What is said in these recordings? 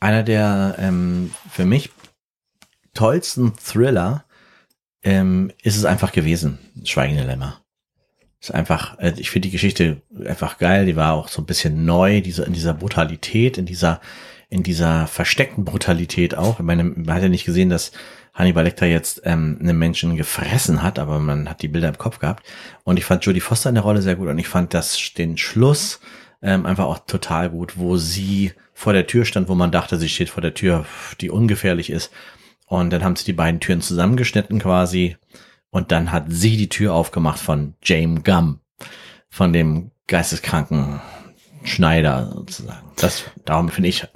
einer der ähm, für mich tollsten Thriller ähm, ist es einfach gewesen, Schweigende Lämmer. Ist einfach, äh, ich finde die Geschichte einfach geil, die war auch so ein bisschen neu, diese, in dieser Brutalität, in dieser, in dieser versteckten Brutalität auch. Ich meine, man hat ja nicht gesehen, dass Hannibal Lecter jetzt ähm, einen Menschen gefressen hat, aber man hat die Bilder im Kopf gehabt. Und ich fand Jodie Foster in der Rolle sehr gut und ich fand das den Schluss ähm, einfach auch total gut, wo sie vor der Tür stand, wo man dachte, sie steht vor der Tür, die ungefährlich ist. Und dann haben sie die beiden Türen zusammengeschnitten quasi. Und dann hat sie die Tür aufgemacht von James Gum, von dem geisteskranken Schneider sozusagen. Das, darum finde ich.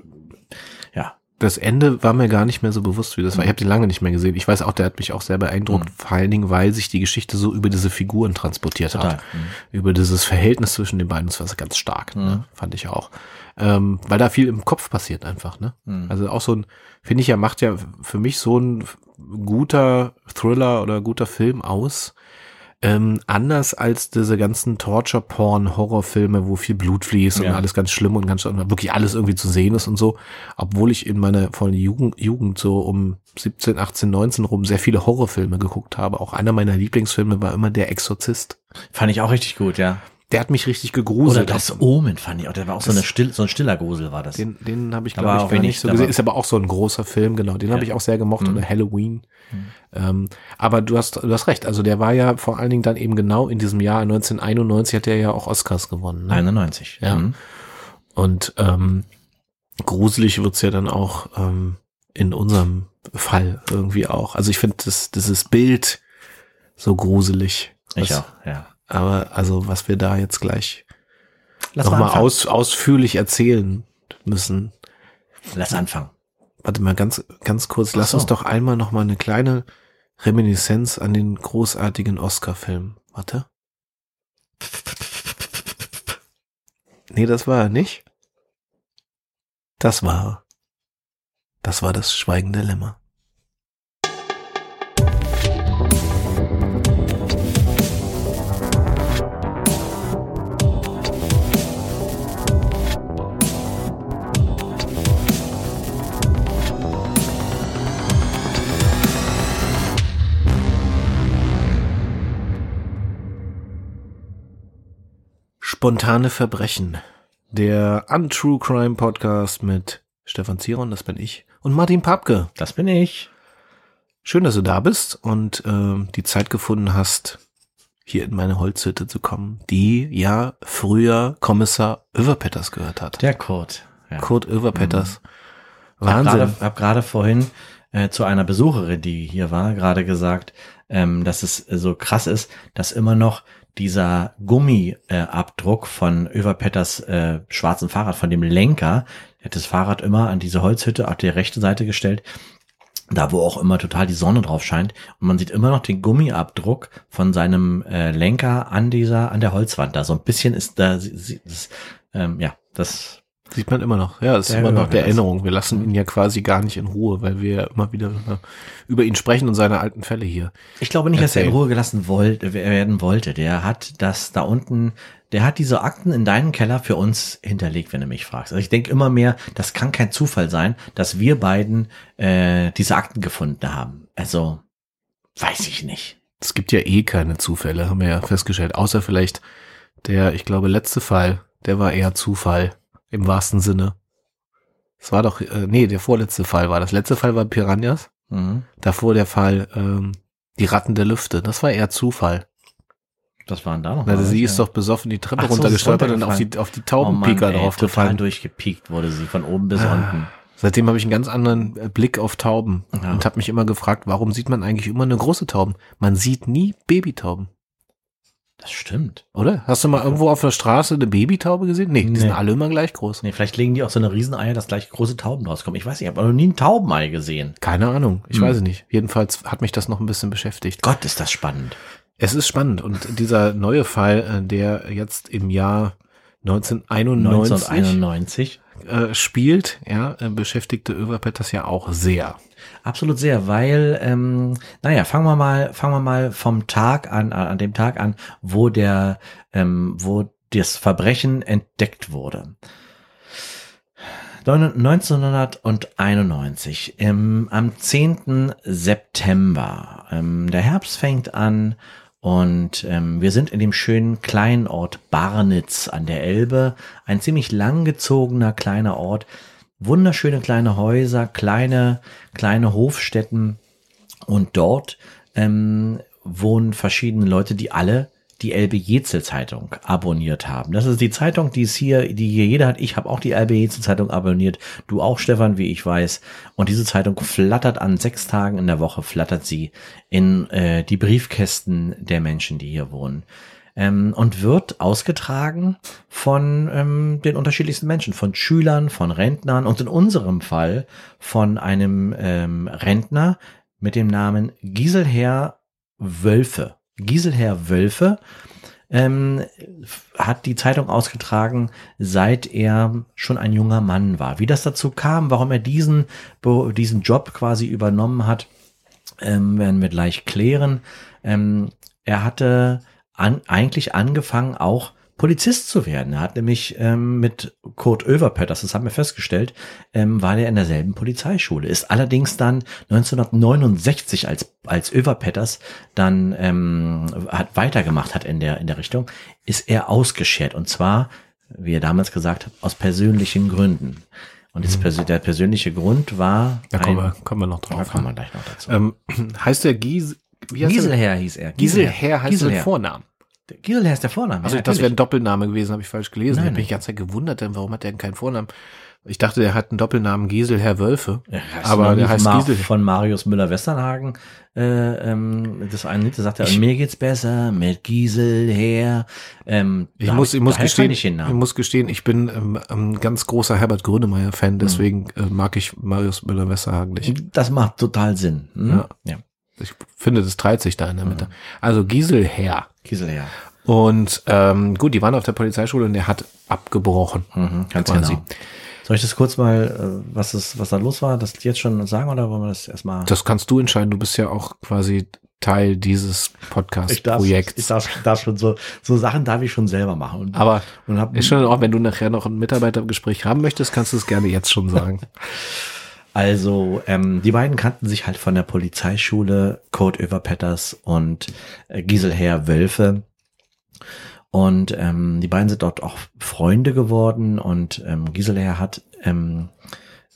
Das Ende war mir gar nicht mehr so bewusst, wie das war. Ich habe den lange nicht mehr gesehen. Ich weiß auch, der hat mich auch sehr beeindruckt, mhm. vor allen Dingen, weil sich die Geschichte so über diese Figuren transportiert Total. hat. Mhm. Über dieses Verhältnis zwischen den beiden. Das war ganz stark, ne? mhm. ne? fand ich auch ähm, weil da viel im Kopf passiert einfach. Ne? Mhm. Also auch so ein, finde ich ja, macht ja für mich so ein guter Thriller oder guter Film aus. Ähm, anders als diese ganzen Torture-Porn-Horrorfilme, wo viel Blut fließt ja. und alles ganz schlimm und ganz wirklich alles irgendwie zu sehen ist und so. Obwohl ich in meiner vollen Jugend, Jugend so um 17, 18, 19 rum sehr viele Horrorfilme geguckt habe. Auch einer meiner Lieblingsfilme war immer Der Exorzist. Fand ich auch richtig gut, ja. Der hat mich richtig gegruselt. Oder das Omen fand ich auch. Der war auch so, eine Still, so ein stiller Grusel war das. Den, den habe ich, glaube ich, gar nicht so gesehen. Ist aber auch so ein großer Film, genau. Den ja. habe ich auch sehr gemocht. Mhm. Oder Halloween. Mhm. Ähm, aber du hast, du hast recht. Also der war ja vor allen Dingen dann eben genau in diesem Jahr 1991 hat er ja auch Oscars gewonnen. Ne? 91. Ja. Mhm. Und ähm, gruselig wird's ja dann auch ähm, in unserem Fall irgendwie auch. Also ich finde das, dieses Bild so gruselig. Ich auch, ja. Aber also, was wir da jetzt gleich nochmal aus, ausführlich erzählen müssen. Lass anfangen. Warte mal ganz, ganz kurz. Lass so. uns doch einmal noch mal eine kleine Reminiszenz an den großartigen Oscar-Film. Warte. Nee, das war er nicht. Das war. Das war das schweigende Lämmer. Spontane Verbrechen. Der Untrue Crime Podcast mit Stefan Ziron, das bin ich, und Martin Papke. Das bin ich. Schön, dass du da bist und äh, die Zeit gefunden hast, hier in meine Holzhütte zu kommen, die ja früher Kommissar Överpetters gehört hat. Der Kurt. Ja. Kurt Överpetters. Mhm. Wahnsinn. Ich habe gerade vorhin äh, zu einer Besucherin, die hier war, gerade gesagt, ähm, dass es so krass ist, dass immer noch dieser Gummiabdruck äh, von Överpetters äh, schwarzen Fahrrad, von dem Lenker, er hat das Fahrrad immer an diese Holzhütte auf der rechten Seite gestellt, da wo auch immer total die Sonne drauf scheint. Und man sieht immer noch den Gummiabdruck von seinem äh, Lenker an dieser an der Holzwand. Da so ein bisschen ist da das, ähm, ja das Sieht man immer noch. Ja, es ist immer noch der Erinnerung. Wir lassen ihn ja quasi gar nicht in Ruhe, weil wir ja immer wieder über ihn sprechen und seine alten Fälle hier. Ich glaube nicht, erzählen. dass er in Ruhe gelassen wollte, werden wollte. Der hat das da unten, der hat diese Akten in deinen Keller für uns hinterlegt, wenn du mich fragst. Also ich denke immer mehr, das kann kein Zufall sein, dass wir beiden äh, diese Akten gefunden haben. Also weiß ich nicht. Es gibt ja eh keine Zufälle, haben wir ja festgestellt. Außer vielleicht der, ich glaube, letzte Fall, der war eher Zufall im wahrsten Sinne. Es war doch, äh, nee, der vorletzte Fall war. Das letzte Fall war Piranhas. Mhm. Davor der Fall ähm, die Ratten der Lüfte. Das war eher Zufall. Das waren da noch. Also sie ist doch besoffen die Treppe so, runtergestolpert und auf die, auf die Taubenpieker oh drauf gefallen. durchgepiekt wurde sie von oben bis ah. unten. Seitdem habe ich einen ganz anderen äh, Blick auf Tauben ja. und habe mich immer gefragt, warum sieht man eigentlich immer eine große Tauben? Man sieht nie Babytauben. Das stimmt. Oder? Hast du mal irgendwo auf der Straße eine Babytaube gesehen? Nee, die nee. sind alle immer gleich groß. Nee, vielleicht legen die auch so eine Rieseneier, dass gleich große Tauben rauskommen. Ich weiß nicht, ich habe noch nie ein Taubenei gesehen. Keine Ahnung, ich hm. weiß es nicht. Jedenfalls hat mich das noch ein bisschen beschäftigt. Gott, ist das spannend. Es ist spannend und dieser neue Fall, äh, der jetzt im Jahr 1991, 1991. Äh, spielt, ja, äh, beschäftigte Överpet das ja auch sehr. Absolut sehr, weil, ähm, naja, fangen wir mal, fangen wir mal vom Tag an, an dem Tag an, wo der, ähm, wo das Verbrechen entdeckt wurde. 1991, im, am 10. September. Ähm, der Herbst fängt an und ähm, wir sind in dem schönen kleinen Ort Barnitz an der Elbe. Ein ziemlich langgezogener kleiner Ort. Wunderschöne kleine Häuser, kleine, kleine Hofstätten. Und dort ähm, wohnen verschiedene Leute, die alle die Elbe Jezel Zeitung abonniert haben. Das ist die Zeitung, die es hier, die hier jeder hat. Ich habe auch die Elbe Jezel Zeitung abonniert. Du auch, Stefan, wie ich weiß. Und diese Zeitung flattert an sechs Tagen in der Woche, flattert sie in äh, die Briefkästen der Menschen, die hier wohnen. Ähm, und wird ausgetragen von ähm, den unterschiedlichsten Menschen, von Schülern, von Rentnern und in unserem Fall von einem ähm, Rentner mit dem Namen Giselher Wölfe. Giselher Wölfe ähm, hat die Zeitung ausgetragen, seit er schon ein junger Mann war. Wie das dazu kam, warum er diesen, diesen Job quasi übernommen hat, ähm, werden wir gleich klären. Ähm, er hatte an, eigentlich angefangen auch Polizist zu werden. Er hat nämlich ähm, mit Kurt Överpötters, das haben wir festgestellt, ähm, war er in derselben Polizeischule. Ist allerdings dann 1969, als, als Överpetters dann ähm, hat weitergemacht hat in der, in der Richtung, ist er ausgeschert. Und zwar, wie er damals gesagt hat, aus persönlichen Gründen. Und mhm. Pers der persönliche Grund war. Da kommen, wir, kommen wir noch drauf. Da kommen wir gleich noch dazu. Ähm, heißt der Gies, wie Gieselherr hieß er. Gieselherr, Gieselherr heißt Gieselherr. der Vornamen. Giselher ist der Vorname. Also ja, das wäre ein Doppelname gewesen, habe ich falsch gelesen. Nein, ich habe mich die ganze Zeit gewundert, denn warum hat der denn keinen Vornamen? Ich dachte, der hat einen Doppelnamen Giesel Herr Wölfe. Ja, aber der heißt Giesel. Von Marius Müller-Westernhagen. Äh, ähm, das eine Lied, da sagt er, ich, mir geht's besser mit Giesel her. Ähm, ich muss, ich muss gestehen, ich, ich muss gestehen, ich bin ähm, ein ganz großer Herbert Grönemeyer-Fan, deswegen hm. äh, mag ich Marius Müller-Westernhagen nicht. Das macht total Sinn. Hm? Ja. ja. Ich finde, das treibt sich da in der Mitte. Also Gieselherr. Gieselherr. Und ähm, gut, die waren auf der Polizeischule und der hat abgebrochen. Mhm, ganz quasi. genau. Soll ich das kurz mal, äh, was ist, was da los war, das jetzt schon sagen oder wollen wir das erstmal? Das kannst du entscheiden. Du bist ja auch quasi Teil dieses Podcast-Projekts. Ich, darf, ich darf, darf schon so, so Sachen darf ich schon selber machen. Und, Aber und hab, ist schon auch, wenn du nachher noch ein Mitarbeitergespräch haben möchtest, kannst du es gerne jetzt schon sagen. Also ähm, die beiden kannten sich halt von der Polizeischule, Code Overpetters und äh, Giselher Wölfe. Und ähm, die beiden sind dort auch Freunde geworden und ähm, Giselher hat ähm,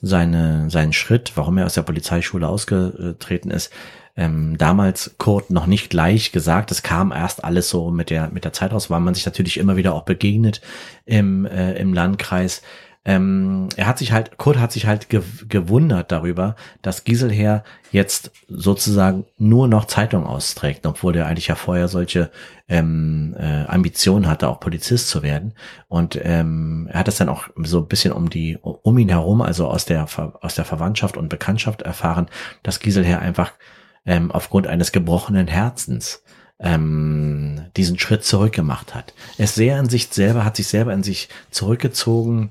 seine, seinen Schritt, warum er aus der Polizeischule ausgetreten ist, ähm, damals Kurt noch nicht gleich gesagt. Es kam erst alles so mit der, mit der Zeit raus, weil man sich natürlich immer wieder auch begegnet im, äh, im Landkreis ähm, er hat sich halt, Kurt hat sich halt ge gewundert darüber, dass Giselher jetzt sozusagen nur noch Zeitung austrägt, obwohl der eigentlich ja vorher solche ähm, äh, Ambitionen hatte, auch Polizist zu werden. Und ähm, er hat es dann auch so ein bisschen um die, um ihn herum, also aus der aus der Verwandtschaft und Bekanntschaft erfahren, dass Giselher einfach ähm, aufgrund eines gebrochenen Herzens ähm, diesen Schritt zurückgemacht hat. Er ist sehr in sich selber, hat sich selber in sich zurückgezogen,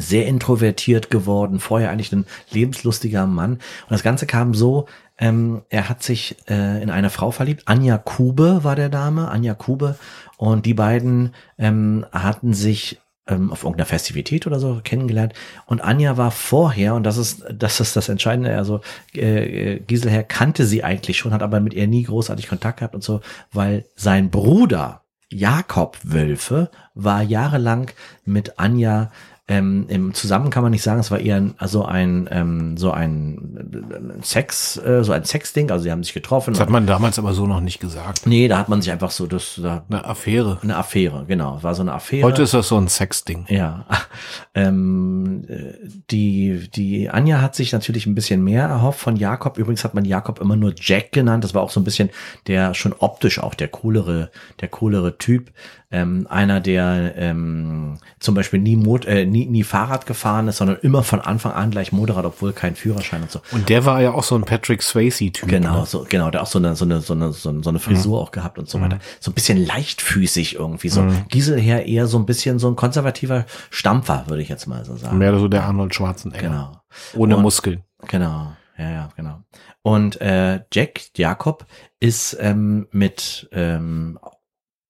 sehr introvertiert geworden, vorher eigentlich ein lebenslustiger Mann. Und das Ganze kam so, ähm, er hat sich äh, in eine Frau verliebt, Anja Kube war der Dame, Anja Kube. Und die beiden ähm, hatten sich ähm, auf irgendeiner Festivität oder so kennengelernt. Und Anja war vorher, und das ist, das ist das Entscheidende, also äh, Giselher kannte sie eigentlich schon, hat aber mit ihr nie großartig Kontakt gehabt und so, weil sein Bruder Jakob Wölfe war jahrelang mit Anja ähm, Im Zusammen kann man nicht sagen, es war eher ein, also ein ähm, so ein Sex, äh, so ein Sexding. Also sie haben sich getroffen. Das hat man damals aber so noch nicht gesagt. Nee, da hat man sich einfach so das da, eine Affäre. Eine Affäre, genau. War so eine Affäre. Heute ist das so ein Sexding. Ja. Ähm, die die Anja hat sich natürlich ein bisschen mehr erhofft von Jakob. Übrigens hat man Jakob immer nur Jack genannt. Das war auch so ein bisschen der schon optisch auch der coolere der coolere Typ. Ähm, einer, der ähm, zum Beispiel nie, Mot äh, nie, nie Fahrrad gefahren ist, sondern immer von Anfang an gleich Motorrad, obwohl kein Führerschein und so. Und der war ja auch so ein Patrick Swayze-Typ. Genau, ne? so, genau, der auch so eine, so eine, so eine, so eine Frisur mhm. auch gehabt und so weiter. Mhm. So ein bisschen leichtfüßig irgendwie. So mhm. Giselher eher so ein bisschen so ein konservativer Stampfer, würde ich jetzt mal so sagen. Mehr so der Arnold Schwarzenegger. Genau. Ohne und, Muskeln. Genau. Ja, ja, genau. Und äh, Jack Jakob ist ähm, mit ähm,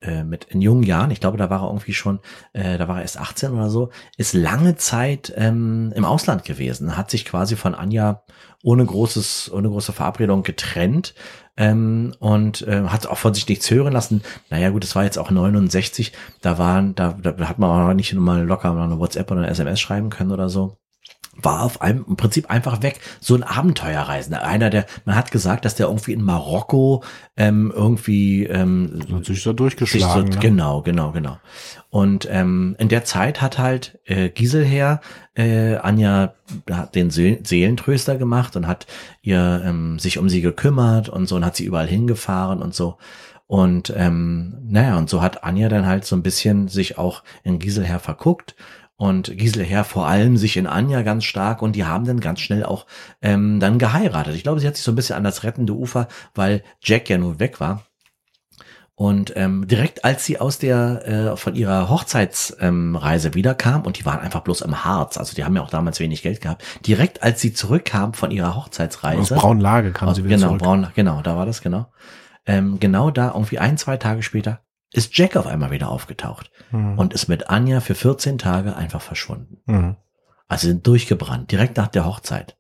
äh, mit in jungen Jahren, ich glaube, da war er irgendwie schon, äh, da war er erst 18 oder so, ist lange Zeit ähm, im Ausland gewesen, hat sich quasi von Anja ohne großes, ohne große Verabredung getrennt ähm, und äh, hat auch von sich nichts hören lassen. Naja gut, es war jetzt auch 69, da waren, da, da hat man auch nicht nur mal locker mal eine WhatsApp oder eine SMS schreiben können oder so war auf einem im Prinzip einfach weg. So ein Abenteuerreisender. Einer, der, man hat gesagt, dass der irgendwie in Marokko ähm, irgendwie ähm, sich so durchgeschlagen. Sich so, ne? Genau, genau, genau. Und ähm, in der Zeit hat halt äh, Giselher äh, Anja hat den See Seelentröster gemacht und hat ihr ähm, sich um sie gekümmert und so und hat sie überall hingefahren und so. Und ähm, naja, und so hat Anja dann halt so ein bisschen sich auch in Giselher verguckt und Giselher vor allem sich in Anja ganz stark und die haben dann ganz schnell auch ähm, dann geheiratet. Ich glaube, sie hat sich so ein bisschen an das rettende Ufer, weil Jack ja nun weg war. Und ähm, direkt als sie aus der äh, von ihrer Hochzeitsreise ähm, wiederkam und die waren einfach bloß im Harz, also die haben ja auch damals wenig Geld gehabt. Direkt als sie zurückkam von ihrer Hochzeitsreise aus Braunlage kam sie wieder genau, zurück. Braun, genau, da war das genau. Ähm, genau da irgendwie ein zwei Tage später ist Jack auf einmal wieder aufgetaucht mhm. und ist mit Anja für 14 Tage einfach verschwunden. Mhm. Also sind durchgebrannt, direkt nach der Hochzeit.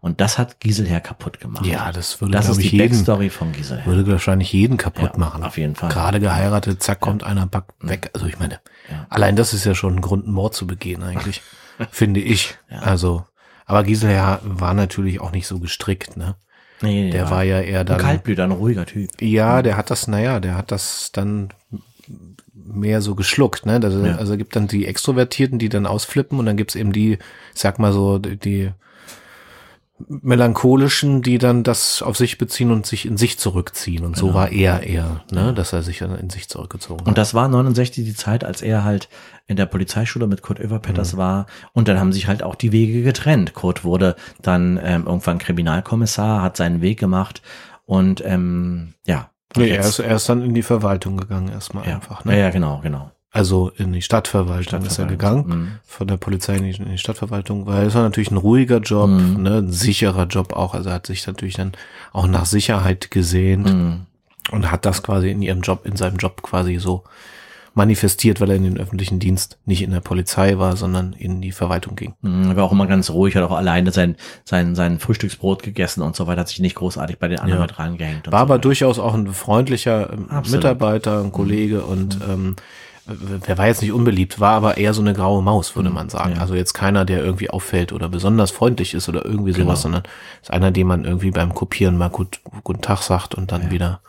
Und das hat Giselher kaputt gemacht. Ja, das würde, das ist die jeden, Backstory von Giselher. Würde wahrscheinlich jeden kaputt ja, machen. Auf jeden Fall. Gerade geheiratet, zack, kommt ja. einer back mhm. weg. Also ich meine, ja. allein das ist ja schon ein Grund, einen Mord zu begehen eigentlich, finde ich. Also, aber Giselher war natürlich auch nicht so gestrickt, ne? Nee, der war ja eher dann. Ein Kaltblüter, ein ruhiger Typ. Ja, der hat das, naja, der hat das dann mehr so geschluckt, ne? Also, ja. also gibt dann die Extrovertierten, die dann ausflippen und dann gibt's eben die, sag mal so, die melancholischen, die dann das auf sich beziehen und sich in sich zurückziehen. Und genau. so war er eher, ne, dass er sich dann in sich zurückgezogen hat. Und das war 69 die Zeit, als er halt in der Polizeischule mit Kurt Oeverpetters mhm. war. Und dann haben sich halt auch die Wege getrennt. Kurt wurde dann ähm, irgendwann Kriminalkommissar, hat seinen Weg gemacht und ähm, ja. Nee, er ist, er ist dann in die Verwaltung gegangen erstmal ja. einfach. Ne? Ja, ja, genau, genau. Also in die Stadtverwaltung, Stadtverwaltung. ist er gegangen, mhm. von der Polizei in die, in die, Stadtverwaltung, weil es war natürlich ein ruhiger Job, mhm. ne, ein sicherer Job auch. Also er hat sich natürlich dann auch nach Sicherheit gesehnt mhm. und hat das quasi in ihrem Job, in seinem Job quasi so manifestiert, weil er in den öffentlichen Dienst nicht in der Polizei war, sondern in die Verwaltung ging. Mhm, er war auch immer ganz ruhig, hat auch alleine sein, sein, sein Frühstücksbrot gegessen und so weiter, hat sich nicht großartig bei den anderen ja. mit rangehängt. War so aber weiter. durchaus auch ein freundlicher ähm, Mitarbeiter, ein Kollege und mhm. ähm, der war jetzt nicht unbeliebt, war aber eher so eine graue Maus, würde mhm. man sagen. Ja. Also jetzt keiner, der irgendwie auffällt oder besonders freundlich ist oder irgendwie sowas, genau. sondern ist einer, den man irgendwie beim Kopieren mal gut, guten Tag sagt und dann ja. wieder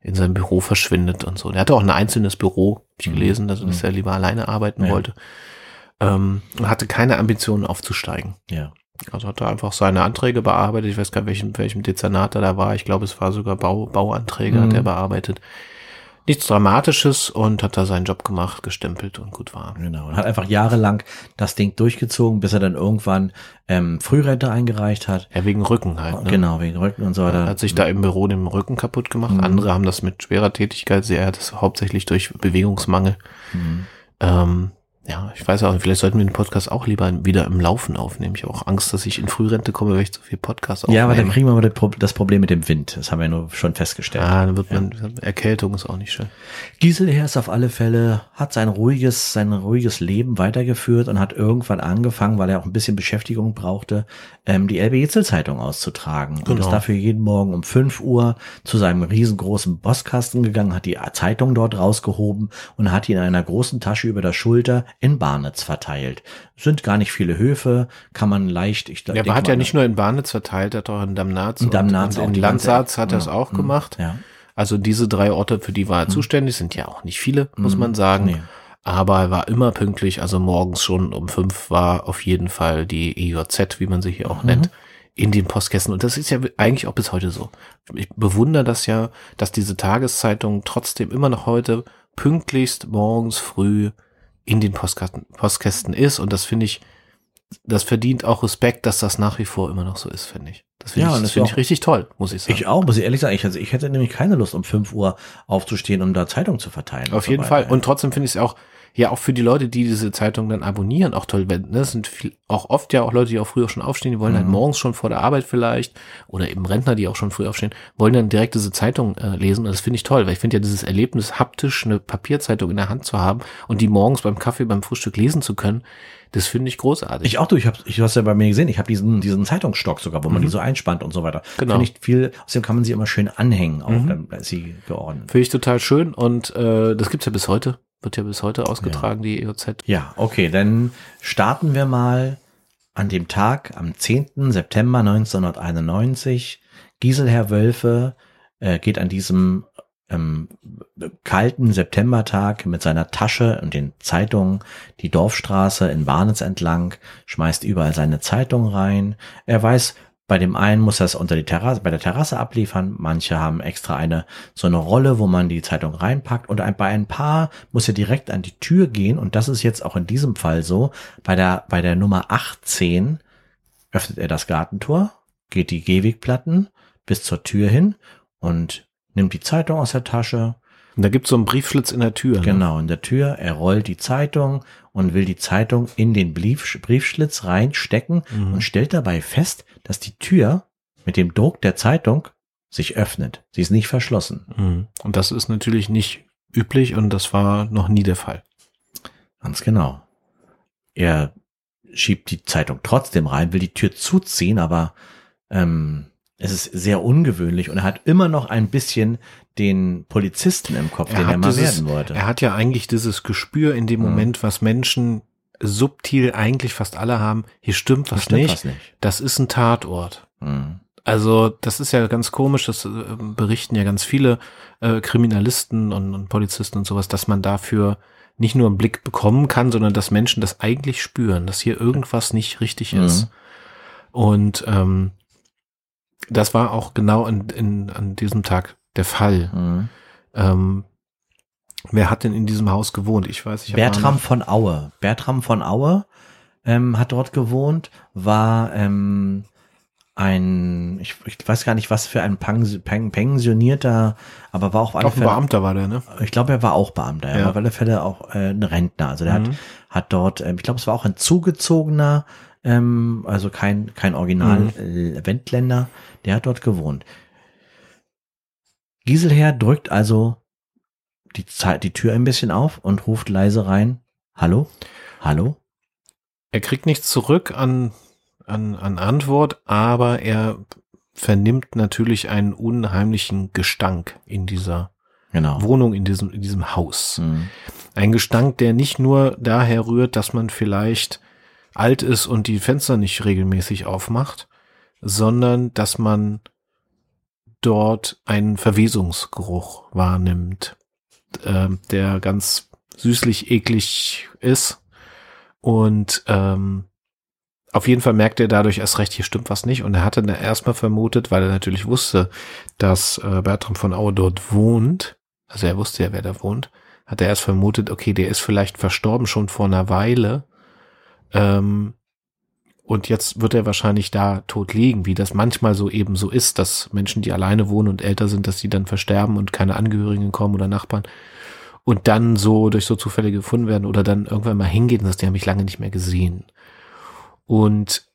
in sein Büro verschwindet und so. Der hatte auch ein einzelnes Büro, ich mhm. gelesen, dass, dass mhm. er lieber alleine arbeiten ja. wollte. Ähm, und hatte keine Ambitionen aufzusteigen. Ja. Also hat er einfach seine Anträge bearbeitet. Ich weiß gar nicht, welchem, welchem Dezernat er da war. Ich glaube, es war sogar Bau, Bauanträge, mhm. hat er bearbeitet nichts Dramatisches und hat da seinen Job gemacht, gestempelt und gut war. Genau. Und hat einfach jahrelang das Ding durchgezogen, bis er dann irgendwann ähm, Frührente eingereicht hat. Ja, wegen Rücken halt. Ne? Genau, wegen Rücken und so weiter. Er hat sich da im Büro den Rücken kaputt gemacht. Mhm. Andere haben das mit schwerer Tätigkeit. Er hat das hauptsächlich durch Bewegungsmangel. Mhm. Ähm, ja, ich weiß auch, vielleicht sollten wir den Podcast auch lieber wieder im Laufen aufnehmen. Ich habe auch Angst, dass ich in Frührente komme, weil ich zu viel Podcast aufnehme. Ja, aber dann kriegen wir mal das Problem mit dem Wind. Das haben wir nur schon festgestellt. Ah, dann wird man, ja. Erkältung ist auch nicht schön. Giselher ist auf alle Fälle, hat sein ruhiges, sein ruhiges Leben weitergeführt und hat irgendwann angefangen, weil er auch ein bisschen Beschäftigung brauchte, ähm, die Elbe Jetzel Zeitung auszutragen. Genau. Und ist dafür jeden Morgen um fünf Uhr zu seinem riesengroßen Bosskasten gegangen, hat die Zeitung dort rausgehoben und hat die in einer großen Tasche über der Schulter in Barnitz verteilt. Sind gar nicht viele Höfe, kann man leicht. Ich, ja, aber hat ja nicht nur in Barnitz verteilt, hat auch in Damnatz in Damnatz und, und in Landsatz hat er es auch gemacht. Ja. Also diese drei Orte, für die war er mhm. zuständig, sind ja auch nicht viele, muss mhm. man sagen. Nee. Aber er war immer pünktlich, also morgens schon um fünf war auf jeden Fall die EJZ, wie man sie hier auch mhm. nennt, in den Postkästen. Und das ist ja eigentlich auch bis heute so. Ich bewundere das ja, dass diese Tageszeitung trotzdem immer noch heute pünktlichst morgens früh in den Postkästen, Postkästen ist. Und das finde ich, das verdient auch Respekt, dass das nach wie vor immer noch so ist, finde ich. Das finde ja, ich, das find ich richtig toll, muss ich sagen. Ich auch, muss ich ehrlich sagen. Ich, also ich hätte nämlich keine Lust, um 5 Uhr aufzustehen, um da Zeitung zu verteilen. Auf jeden Fall. Und trotzdem finde ich es auch, ja auch für die Leute, die diese Zeitung dann abonnieren, auch toll. Wenn, ne, das sind viel, auch oft ja auch Leute, die auch früher schon aufstehen, die wollen halt mhm. halt morgens schon vor der Arbeit vielleicht oder eben Rentner, die auch schon früh aufstehen, wollen dann direkt diese Zeitung äh, lesen. Und das finde ich toll, weil ich finde ja dieses Erlebnis, haptisch eine Papierzeitung in der Hand zu haben und die morgens beim Kaffee, beim Frühstück lesen zu können, das finde ich großartig. Ich auch, du, ich habe, ich hast ja bei mir gesehen, ich habe diesen, diesen Zeitungsstock sogar, wo man mhm. die so einspannt und so weiter. Genau. Finde ich viel, außerdem kann man sie immer schön anhängen, auch mhm. dann ist sie geordnet. Finde ich total schön und äh, das gibt's ja bis heute. Wird ja bis heute ausgetragen, ja. die EOZ. Ja, okay, dann starten wir mal an dem Tag, am 10. September 1991. Giselherr Wölfe äh, geht an diesem ähm, kalten Septembertag mit seiner Tasche und den Zeitungen die Dorfstraße in Warnitz entlang, schmeißt überall seine Zeitung rein. Er weiß, bei dem einen muss er es unter die Terrasse, bei der Terrasse abliefern. Manche haben extra eine, so eine Rolle, wo man die Zeitung reinpackt. Und bei ein paar muss er direkt an die Tür gehen. Und das ist jetzt auch in diesem Fall so. Bei der, bei der Nummer 18 öffnet er das Gartentor, geht die Gehwegplatten bis zur Tür hin und nimmt die Zeitung aus der Tasche. Und da gibt's so einen Briefschlitz in der Tür. Ne? Genau, in der Tür. Er rollt die Zeitung und will die Zeitung in den Brief, Briefschlitz reinstecken mhm. und stellt dabei fest, dass die Tür mit dem Druck der Zeitung sich öffnet. Sie ist nicht verschlossen. Mhm. Und das ist natürlich nicht üblich und das war noch nie der Fall. Ganz genau. Er schiebt die Zeitung trotzdem rein, will die Tür zuziehen, aber ähm, es ist sehr ungewöhnlich und er hat immer noch ein bisschen den Polizisten im Kopf, er den er mal dieses, werden wollte. Er hat ja eigentlich dieses Gespür in dem mhm. Moment, was Menschen subtil eigentlich fast alle haben, hier stimmt was, stimmt nicht. was nicht. Das ist ein Tatort. Mhm. Also das ist ja ganz komisch, das äh, berichten ja ganz viele äh, Kriminalisten und, und Polizisten und sowas, dass man dafür nicht nur einen Blick bekommen kann, sondern dass Menschen das eigentlich spüren, dass hier irgendwas nicht richtig ist. Mhm. Und ähm, das war auch genau in, in, an diesem Tag der Fall. Mhm. Ähm, wer hat denn in diesem Haus gewohnt? Ich weiß, ich Bertram von Aue. Bertram von Aue ähm, hat dort gewohnt, war ähm, ein, ich, ich weiß gar nicht, was für ein pensionierter, aber war auch auf alle Fälle, Beamter war der, ne? Ich glaube, er war auch Beamter, er ja. war auf alle Fälle auch äh, ein Rentner. Also der mhm. hat, hat dort, äh, ich glaube, es war auch ein zugezogener, ähm, also kein, kein Original mhm. Wendländer, der hat dort gewohnt. Giselher drückt also die, die Tür ein bisschen auf und ruft leise rein. Hallo? Hallo? Er kriegt nichts zurück an, an, an Antwort, aber er vernimmt natürlich einen unheimlichen Gestank in dieser genau. Wohnung, in diesem, in diesem Haus. Mhm. Ein Gestank, der nicht nur daher rührt, dass man vielleicht alt ist und die Fenster nicht regelmäßig aufmacht, sondern dass man dort einen Verwesungsgeruch wahrnimmt, äh, der ganz süßlich eklig ist. Und ähm, auf jeden Fall merkt er dadurch erst recht, hier stimmt was nicht. Und er hatte erstmal vermutet, weil er natürlich wusste, dass äh, Bertram von Aue dort wohnt. Also er wusste ja, wer da wohnt. Hat er erst vermutet, okay, der ist vielleicht verstorben schon vor einer Weile. Ähm, und jetzt wird er wahrscheinlich da tot liegen, wie das manchmal so eben so ist, dass Menschen, die alleine wohnen und älter sind, dass die dann versterben und keine Angehörigen kommen oder Nachbarn und dann so durch so Zufälle gefunden werden oder dann irgendwann mal hingehen, dass die haben mich lange nicht mehr gesehen. Und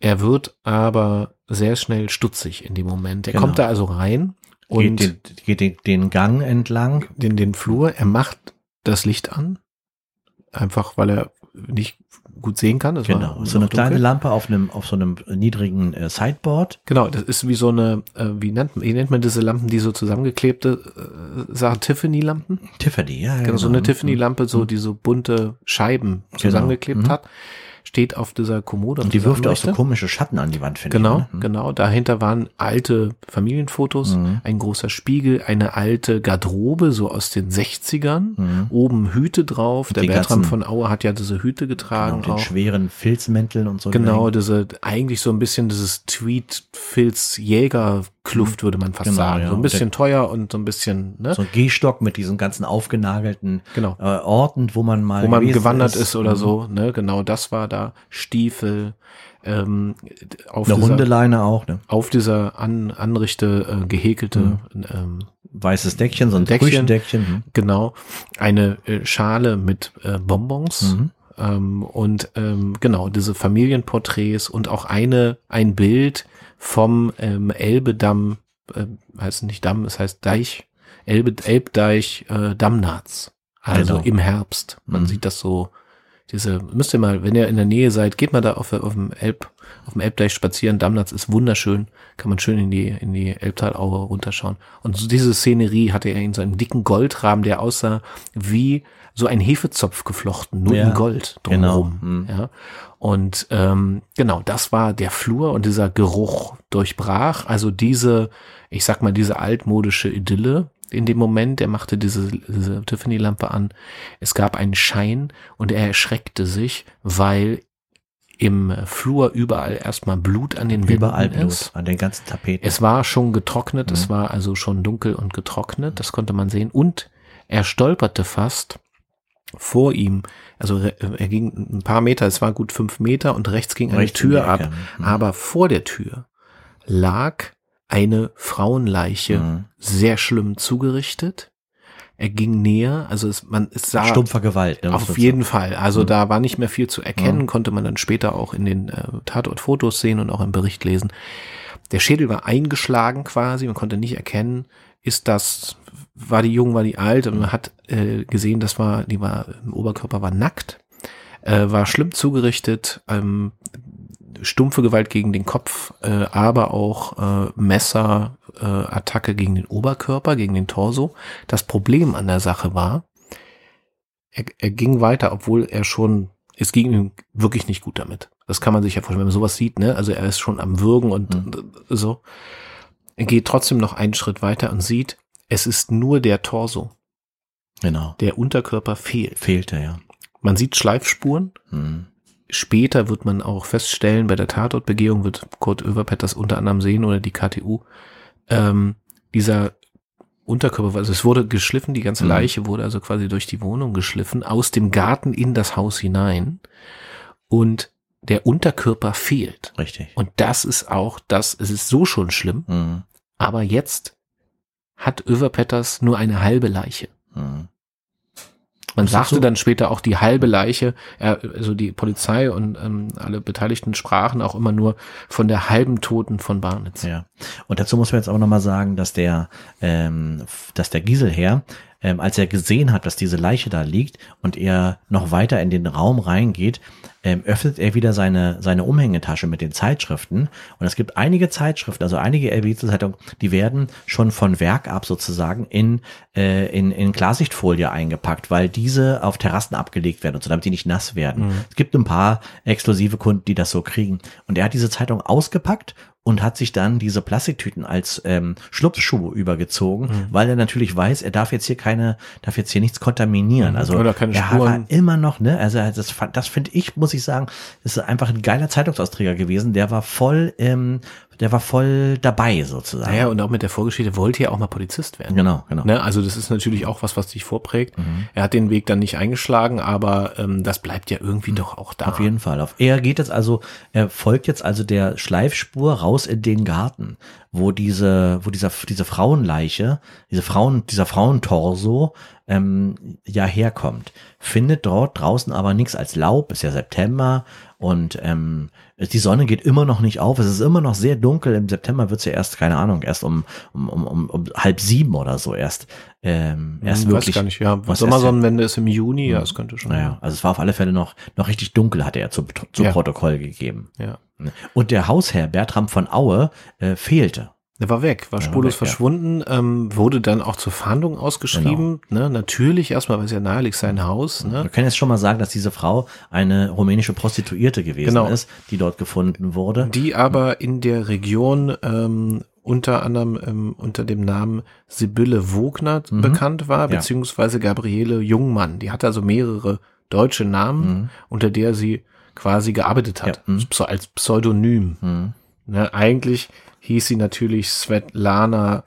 er wird aber sehr schnell stutzig in dem Moment. Er genau. kommt da also rein und geht den, geht den, den Gang entlang, den, den Flur. Er macht das Licht an, einfach weil er nicht gut sehen kann. Das genau, so eine kleine Lampe auf einem auf so einem niedrigen äh, Sideboard. Genau, das ist wie so eine, äh, wie, nennt, wie nennt man diese Lampen, die so zusammengeklebte äh, Sachen, Tiffany-Lampen? Tiffany, ja. Genau, genau. so eine genau. Tiffany-Lampe, so mhm. die so bunte Scheiben genau. zusammengeklebt genau. hat steht auf dieser Kommode. Und die wirft auch so komische Schatten an die Wand, finde genau, ich. Genau, ne? genau. Dahinter waren alte Familienfotos, mhm. ein großer Spiegel, eine alte Garderobe, so aus den 60ern. Mhm. Oben Hüte drauf. Und Der Bertram von Auer hat ja diese Hüte getragen. Genau, den schweren Filzmänteln und so. Genau, diese, eigentlich so ein bisschen dieses Tweed-Filz-Jäger- Kluft, würde man fast genau, sagen. Ja. So ein bisschen der, teuer und so ein bisschen, ne? So ein Gehstock mit diesen ganzen aufgenagelten genau. äh, Orten, wo man mal wo man gewandert ist, ist oder mhm. so, ne? Genau, das war da. Stiefel, ähm, auf Eine dieser, Hundeleine auch, ne? Auf dieser An Anrichte äh, gehäkelte mhm. ähm, weißes Deckchen, so ein Deckchen. Frühstückdeckchen. Hm. Genau. Eine äh, Schale mit äh, Bonbons. Mhm. Ähm, und ähm, genau, diese Familienporträts und auch eine, ein Bild vom ähm, Elbedamm, äh, heißt nicht Damm, es heißt Deich, Elbe, Elbdeich, äh, Dammnatz. Also Genau. im Herbst. Man Mhm. sieht das so, diese, müsst ihr mal, wenn ihr in der Nähe seid, geht mal da auf, auf dem Elb, auf dem Elbdeich spazieren. Dammnatz ist wunderschön. Kann man schön in die, in die Elbtalaue runterschauen. Und so diese Szenerie hatte er in so einem dicken Goldrahmen, der aussah wie so ein Hefezopf geflochten, nur Ja, in Gold genau. drumherum. Mhm. Ja. Und ähm, genau, das war der Flur und dieser Geruch durchbrach. Also diese, ich sag mal, diese altmodische Idylle in dem Moment. Er machte diese, diese Tiffany-Lampe an. Es gab einen Schein und er erschreckte sich, weil im Flur überall erstmal Blut an den Überall Wänden Blut, ist. an den ganzen Tapeten. Es war schon getrocknet, es Mhm. war also schon dunkel und getrocknet, das konnte man sehen. Und er stolperte fast vor ihm, also er ging ein paar Meter, es war gut fünf Meter und rechts ging eine Rechts Tür ab. Mhm. Aber vor der Tür lag eine Frauenleiche, Mhm. sehr schlimm zugerichtet. Er ging näher, also es, man, es sah Stumpfer Gewalt. Ne, auf jeden Fall. Also Mhm. da war nicht mehr viel zu erkennen, Mhm. konnte man dann später auch in den äh, Tatortfotos sehen und auch im Bericht lesen. Der Schädel war eingeschlagen quasi, man konnte nicht erkennen, ist das, war die jung, war die alt und man hat äh, gesehen, das war, die war, im Oberkörper war nackt, äh, war schlimm zugerichtet, ähm, stumpfe Gewalt gegen den Kopf, äh, aber auch äh, Messer, äh, Attacke gegen den Oberkörper, gegen den Torso. Das Problem an der Sache war, er, er ging weiter, obwohl er schon, es ging ihm wirklich nicht gut damit. Das kann man sich ja vorstellen, wenn man sowas sieht, ne? Also er ist schon am Würgen und Mhm. so. Er geht trotzdem noch einen Schritt weiter und sieht, es ist nur der Torso. Genau. Der Unterkörper fehlt. Fehlte, ja. Man sieht Schleifspuren. Mhm. Später wird man auch feststellen, bei der Tatortbegehung wird Kurt Oeverpet das unter anderem sehen oder die KTU. Ähm, dieser Unterkörper, also es wurde geschliffen, die ganze Mhm. Leiche wurde also quasi durch die Wohnung geschliffen, aus dem Garten in das Haus hinein. Und der Unterkörper fehlt. Richtig. Und das ist auch das, es ist so schon schlimm, Mhm. aber jetzt hat Överpetters nur eine halbe Leiche. Mhm. Man ist sagte so. dann später auch die halbe Leiche, ja, also die Polizei und ähm, alle Beteiligten sprachen auch immer nur von der halben Toten von Barnitz. Ja. Und dazu muss man jetzt auch nochmal sagen, dass der, ähm, dass der Gieselherr, ähm, als er gesehen hat, dass diese Leiche da liegt und er noch weiter in den Raum reingeht, ähm, öffnet er wieder seine, seine Umhängetasche mit den Zeitschriften. Und es gibt einige Zeitschriften, also einige LBC-Zeitungen, die werden schon von Werk ab sozusagen in, äh, in, in Klarsichtfolie eingepackt, weil diese auf Terrassen abgelegt werden und so, damit die nicht nass werden. Es gibt ein paar exklusive Kunden, die das so kriegen. Und er hat diese Zeitung ausgepackt und hat sich dann diese Plastiktüten als ähm, Schlupfschuhe übergezogen, Mhm. weil er natürlich weiß, er darf jetzt hier keine, darf jetzt hier nichts kontaminieren. Also Mhm. Oder keine er Spuren. war immer noch, ne, also das, das finde ich, muss ich sagen, ist einfach ein geiler Zeitungsausträger gewesen. Der war voll, ähm, der war voll dabei sozusagen. Naja, und auch mit der Vorgeschichte wollte er auch mal Polizist werden. Genau, genau. Ne? Also das ist natürlich auch was, was dich vorprägt. Mhm. Er hat den Weg dann nicht eingeschlagen, aber ähm, das bleibt ja irgendwie doch auch da. Auf jeden Fall. Auf, er geht jetzt also, er folgt jetzt also der Schleifspur raus in den Garten, wo diese, wo dieser, diese Frauenleiche, diese Frauen, dieser Frauentorso, ähm, ja herkommt. Findet dort draußen aber nichts als Laub, ist ja September und ähm, die Sonne geht immer noch nicht auf. Es ist immer noch sehr dunkel. Im September wird's ja erst, keine Ahnung, erst um, um, um, um, um halb sieben oder so erst. Ähm, erst Hm, wirklich. Weiß gar nicht, ja. was Sommersonnenwende ist im Juni, ja, es könnte schon. Naja, also es war auf alle Fälle noch, noch richtig dunkel, hatte er zu, zu Ja. Protokoll gegeben. ja. Und der Hausherr Bertram von Aue äh, fehlte. Der war weg, war war spurlos weg, ja. verschwunden, ähm, wurde dann auch zur Fahndung ausgeschrieben. Genau. Ne? Natürlich erstmal, weil es ja nahe liegt, sein Haus. Wir Ne? können jetzt schon mal sagen, dass diese Frau eine rumänische Prostituierte gewesen Genau. ist, die dort gefunden wurde. Die aber in der Region ähm, unter anderem ähm, unter dem Namen Sibylle Wogner Mhm. bekannt war, Ja. beziehungsweise Gabriele Jungmann. Die hatte also mehrere deutsche Namen, Mhm. unter der sie quasi gearbeitet hat, Ja, mhm. Als Pseudonym. Hm. Ne? Eigentlich hieß sie natürlich Svetlana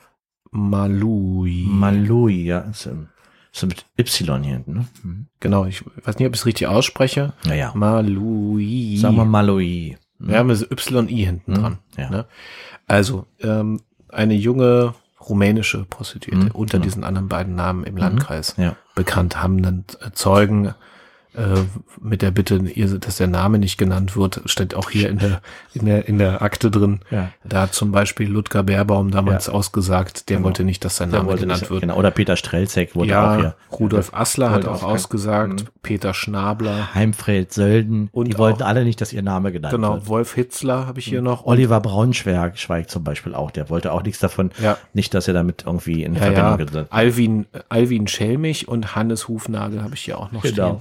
Malui. Malui, ja. Ist, ähm, ist mit Y hier hinten, ne? Hm. genau, ich weiß nicht, ob ich es richtig ausspreche. Naja, Malui. sagen wir Malui. Hm. Wir haben das YI hinten Hm. dran. Ja. Ne? Also, ähm, eine junge rumänische Prostituierte Mhm, unter genau. diesen anderen beiden Namen im Landkreis Ja. bekannt, haben dann Zeugen äh, mit der Bitte, dass der Name nicht genannt wird, steht auch hier in der, in der, in der Akte drin. Ja. Da hat zum Beispiel Ludger Baerbaum damals Ja. ausgesagt, der Genau. wollte nicht, dass sein Der Name genannt nicht- wird. Genau. Oder Peter Strelzek wurde auch Ja, hier. Rudolf Assler hat auch auch ausgesagt, Mhm. Peter Schnabler, Heimfeld, Sölden. Und die wollten auch- alle nicht, dass ihr Name genannt genau, wird. Wolf Hitzler habe ich hier noch. Oliver Braunschweig schweigt zum Beispiel auch. Der wollte auch nichts davon. Ja. Nicht, dass er damit irgendwie in Verbindung ja, gesetzt Alvin, Alvin Schelmich und Hannes Hufnagel habe ich hier auch noch Genau. stehen.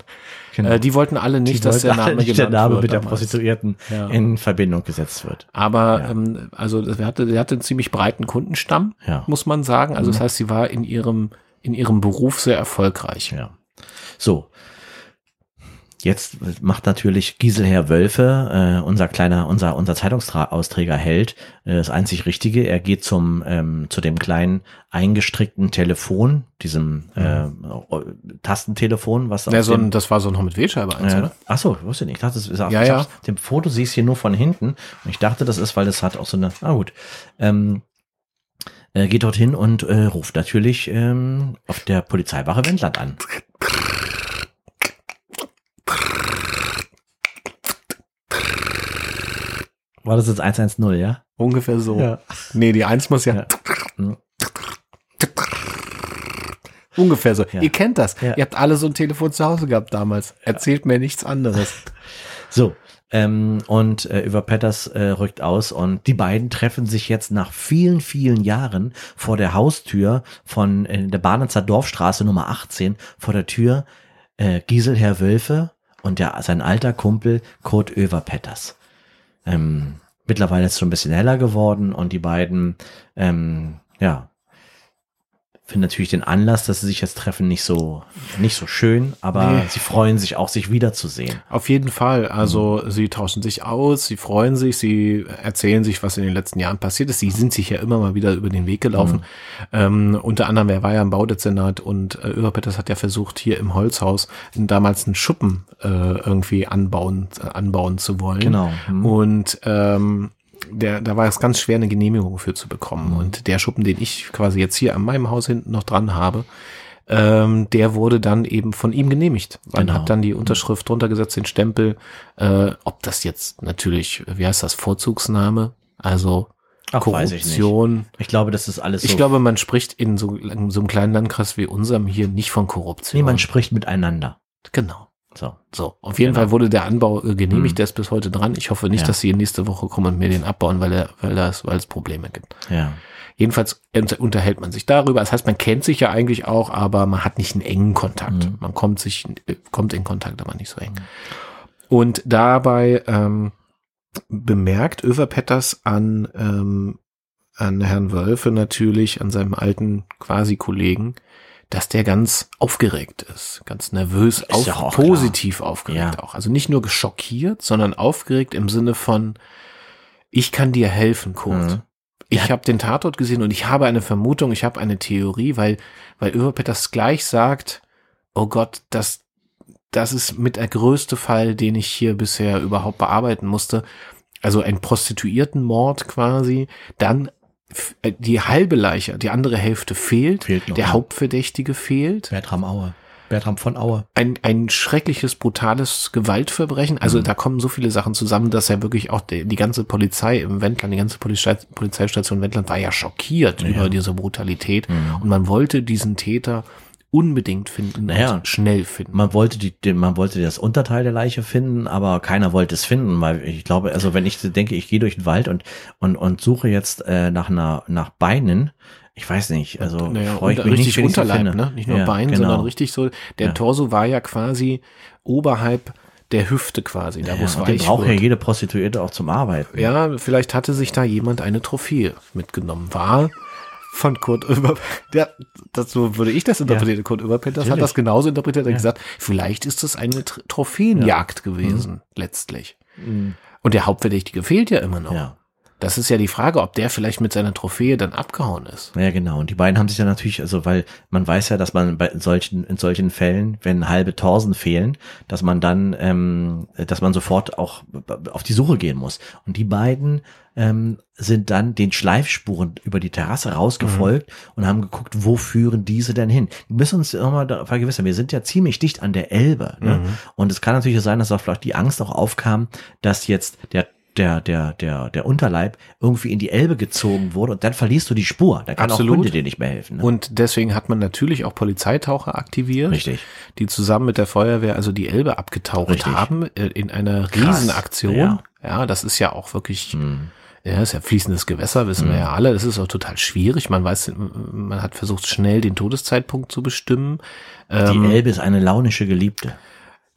Äh, die wollten alle nicht, Die dass der Name nicht der Name mit der damals. Prostituierten Ja. in Verbindung gesetzt wird. Aber Ja. ähm, also er hatte, er hatte einen ziemlich breiten Kundenstamm, Ja. Mhm. muss man sagen. Also das heißt, sie war in ihrem in ihrem Beruf sehr erfolgreich. Ja. So. Jetzt macht natürlich Giselher Wölfe, äh, unser kleiner, unser, unser Zeitungsausträger Held, äh, das einzig Richtige. Er geht zum, ähm, zu dem kleinen eingestrickten Telefon, diesem äh, Tastentelefon, was Ja, so ein, das war so noch mit Wählscheibe eins, äh, oder? ach so, wusste nicht. Ich dachte, das ist Ja, ich ja. dem Foto siehst du hier nur von hinten. Und ich dachte, das ist, weil das hat auch so eine, ah gut, ähm, äh, geht dorthin und äh, ruft natürlich ähm, auf der Polizeiwache Wendland an. War das jetzt 110, ja? Ungefähr so. Ja. Nee, die eins muss ja, Ja. Mhm. ungefähr so. Ja. Ihr kennt das. Ihr habt alle so ein Telefon zu Hause gehabt damals. Erzählt mir nichts anderes. So, ähm, und äh, über Petters äh, rückt aus und die beiden treffen sich jetzt nach vielen, vielen Jahren vor der Haustür von äh, der Bahnitzer Dorfstraße Nummer 18, vor der Tür äh, Giselherr Wölfe und der, sein alter Kumpel Kurt Över Petters. Ähm, mittlerweile ist es schon ein bisschen heller geworden und die beiden, ähm, ja, finden natürlich den Anlass, dass sie sich jetzt treffen, nicht so, nicht so schön, aber Nee. sie freuen sich auch, sich wiederzusehen. Auf jeden Fall. Also sie tauschen sich aus, sie freuen sich, sie erzählen sich, was in den letzten Jahren passiert ist. Sie sind sich ja immer mal wieder über den Weg gelaufen. Ähm, unter anderem, er war ja im Baudezernat und äh, Überpetters hat ja versucht, hier im Holzhaus damals einen Schuppen äh, irgendwie anbauen, äh, anbauen zu wollen. Genau. Mhm. Und ähm, der, da war es ganz schwer, eine Genehmigung für zu bekommen. Mhm. Und der Schuppen, den ich quasi jetzt hier an meinem Haus hinten noch dran habe, ähm, der wurde dann eben von ihm genehmigt. Man Genau. hat dann die Unterschrift drunter gesetzt, den Stempel, äh, ob das jetzt natürlich, wie heißt das, Vorzugsname, also Ach, weiß ich. Korruption. Ich glaube, das ist alles so. Ich glaube, man spricht in so, in so einem kleinen Landkreis wie unserem hier nicht von Korruption. nee, man spricht miteinander. genau. So. So, auf jeden Genau. Fall wurde der Anbau äh, genehmigt, Mhm. der ist bis heute dran. Ich hoffe nicht, Ja. dass sie nächste Woche kommen und mir den abbauen, weil er, weil das, weil es Probleme gibt. Ja. Jedenfalls unter, unterhält man sich darüber. Das heißt, man kennt sich ja eigentlich auch, aber man hat nicht einen engen Kontakt. Mhm. Man kommt sich, äh, kommt in Kontakt, aber nicht so eng. Und dabei ähm, bemerkt Överpetters an, ähm, an Herrn Wölfe natürlich, an seinem alten Quasi-Kollegen, dass der ganz aufgeregt ist, ganz nervös, Ist auf, ja positiv aufgeregt Ja. auch. Also nicht nur geschockiert, sondern aufgeregt im Sinne von, ich kann dir helfen, Kurt. Mhm. Ich Ja. habe den Tatort gesehen und ich habe eine Vermutung, ich habe eine Theorie, weil, weil Överpetters gleich sagt, oh Gott, das, das ist mit der größte Fall, den ich hier bisher überhaupt bearbeiten musste. Also ein Prostituiertenmord quasi, dann die halbe Leiche, die andere Hälfte fehlt, Fehlt noch, der ja. Hauptverdächtige fehlt, Bertram Aue. Bertram von Aue. ein, ein schreckliches, brutales Gewaltverbrechen. Also Mhm. da kommen so viele Sachen zusammen, dass ja wirklich auch die, die ganze Polizei im Wendland, die ganze Polizei, Polizeistation Wendland war ja schockiert Ja. über diese Brutalität. Mhm. Und man wollte diesen Täter unbedingt finden Naja. und schnell finden. Man wollte die, man wollte das Unterteil der Leiche finden, aber keiner wollte es finden, weil ich glaube, also wenn ich denke, ich gehe durch den Wald und und und suche jetzt äh, nach einer nach Beinen, ich weiß nicht, also naja, freue ich unter, mich richtig nicht, Unterleib, ne? Nicht nur Ja, Bein, genau. sondern richtig so. Der Ja. Torso war ja quasi oberhalb der Hüfte quasi, da wo Ja, es den braucht ja wird. jede Prostituierte auch zum Arbeiten. Ja, vielleicht hatte sich da jemand eine Trophäe mitgenommen. War von Kurt Über, der, das, so würde ich das interpretieren. Kurt Überpenters hat Natürlich. das genauso interpretiert. Er hat Ja. gesagt, vielleicht ist es eine Tr- Trophäenjagd gewesen, letztlich. Mhm. Und der Hauptverdächtige fehlt ja immer noch. Ja. Das ist ja die Frage, ob der vielleicht mit seiner Trophäe dann abgehauen ist. Ja, genau. Und die beiden haben sich dann natürlich, also weil man weiß ja, dass man bei solchen, in solchen Fällen, wenn halbe Torsen fehlen, dass man dann, ähm, dass man sofort auch auf die Suche gehen muss. Und die beiden ähm, sind dann den Schleifspuren über die Terrasse rausgefolgt mhm. und haben geguckt, wo führen diese denn hin. Wir müssen uns nochmal vergewissern, wir sind ja ziemlich dicht an der Elbe. Ne? Mhm. Und es kann natürlich sein, dass auch vielleicht die Angst auch aufkam, dass jetzt der der, der, der, der Unterleib irgendwie in die Elbe gezogen wurde und dann verlierst du die Spur. Da kann Absolut. auch Hunde dir nicht mehr helfen. Ne? Und deswegen hat man natürlich auch Polizeitaucher aktiviert. Richtig. Die zusammen mit der Feuerwehr also die Elbe abgetaucht Richtig. haben äh, in einer Riesenaktion. Ja. ja, das ist ja auch wirklich, hm. ja, ist ja fließendes Gewässer, wissen hm. wir ja alle. Das ist auch total schwierig. Man weiß, man hat versucht schnell den Todeszeitpunkt zu bestimmen. Die ähm, Elbe ist eine launische Geliebte.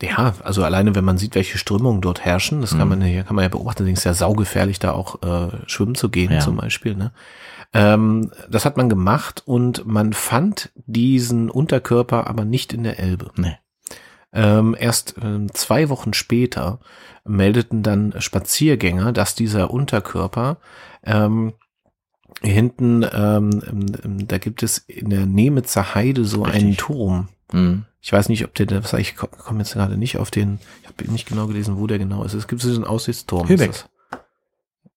Ja, also alleine wenn man sieht, welche Strömungen dort herrschen, das kann mhm. man ja, kann man ja beobachten, deswegen ist ja saugefährlich, da auch äh, schwimmen zu gehen ja. zum Beispiel. Ne? Ähm, das hat man gemacht und man fand diesen Unterkörper aber nicht in der Elbe. Nee. Ähm, erst ähm, zwei Wochen später meldeten dann Spaziergänger, dass dieser Unterkörper ähm, hinten, ähm, da gibt es in der Nemitzer Heide so Richtig. einen Turm. Mhm. Ich weiß nicht, ob der, das, ich komme jetzt gerade nicht auf den, ich habe nicht genau gelesen, wo der genau ist. Es gibt so einen Aussichtsturm. Höbeck.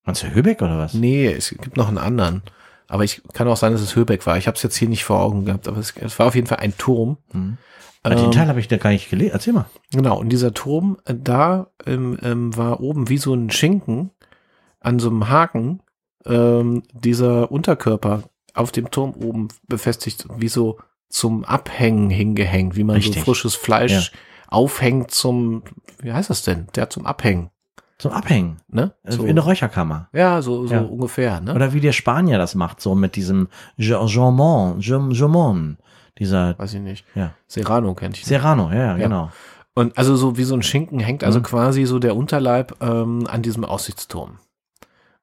Meinst du Höbeck oder was? Nee, es gibt noch einen anderen. Aber ich kann auch sein, dass es Höbeck war. Ich habe es jetzt hier nicht vor Augen gehabt, aber es, es war auf jeden Fall ein Turm. Mhm. Ähm, den Teil habe ich da gar nicht gelesen. Erzähl mal. Genau, und dieser Turm, äh, da ähm, ähm, war oben wie so ein Schinken an so einem Haken ähm, dieser Unterkörper auf dem Turm oben befestigt, wie so zum Abhängen hingehängt, wie man Richtig. so frisches Fleisch ja. aufhängt zum, wie heißt das denn? Der zum Abhängen. Zum Abhängen, ne? So. In der Räucherkammer. Ja, so, so ja. ungefähr, ne? Oder wie der Spanier das macht, so mit diesem Jamon, Jamon, dieser. Weiß ich nicht. Ja. Serrano kennt ich. Serrano, ja, ja, genau. Und also so wie so ein Schinken hängt also mhm. quasi so der Unterleib ähm, an diesem Aussichtsturm.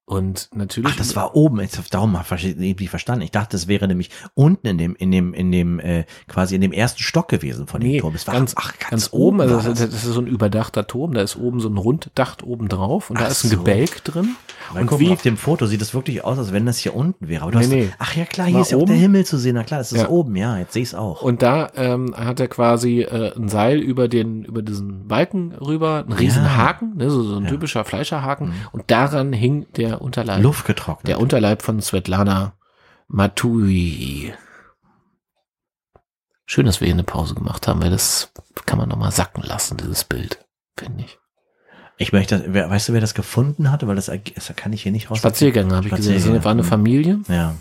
Und natürlich. Ach, das war oben. Jetzt, habe ich irgendwie verstanden. Ich dachte, das wäre nämlich unten in dem, in dem, in dem, äh, quasi in dem ersten Stock gewesen von dem nee, Turm. Es war ganz, ach, ganz, ganz oben. Also das, das, ist so ein überdachter Turm. Da ist oben so ein Runddach oben drauf und ach da ist ein so. Gebälk drin. Weil und wie auf dem Foto sieht es wirklich aus, als wenn das hier unten wäre. Aber du nee, hast, nee. Ach ja, klar, hier ist ja auch der Himmel zu sehen. Na klar, das ist ja. oben. Ja, jetzt sehe ich es auch. Und da ähm, hat er quasi äh, ein Seil über den, über diesen Balken rüber, einen riesen ja. Haken, ne, so, so ein ja. typischer Fleischerhaken. Mhm. Und daran hing der Unterleib. Luft getrocknet. Der Unterleib von Svetlana Matui. Schön, dass wir hier eine Pause gemacht haben, weil das kann man nochmal sacken lassen, dieses Bild, finde ich. Ich möchte, wer, weißt du, wer das gefunden hatte? Weil das, das kann ich hier nicht raus. Spaziergänger habe ich gesehen. Das war eine Familie. Ja.